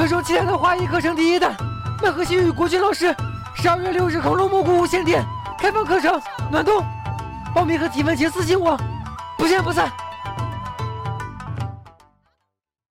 传说七天的花艺课程第一弹麦河西与国军老师十二月六日恐龙蘑菇无线电开放课程暖冬报名和提问请私信我不见不散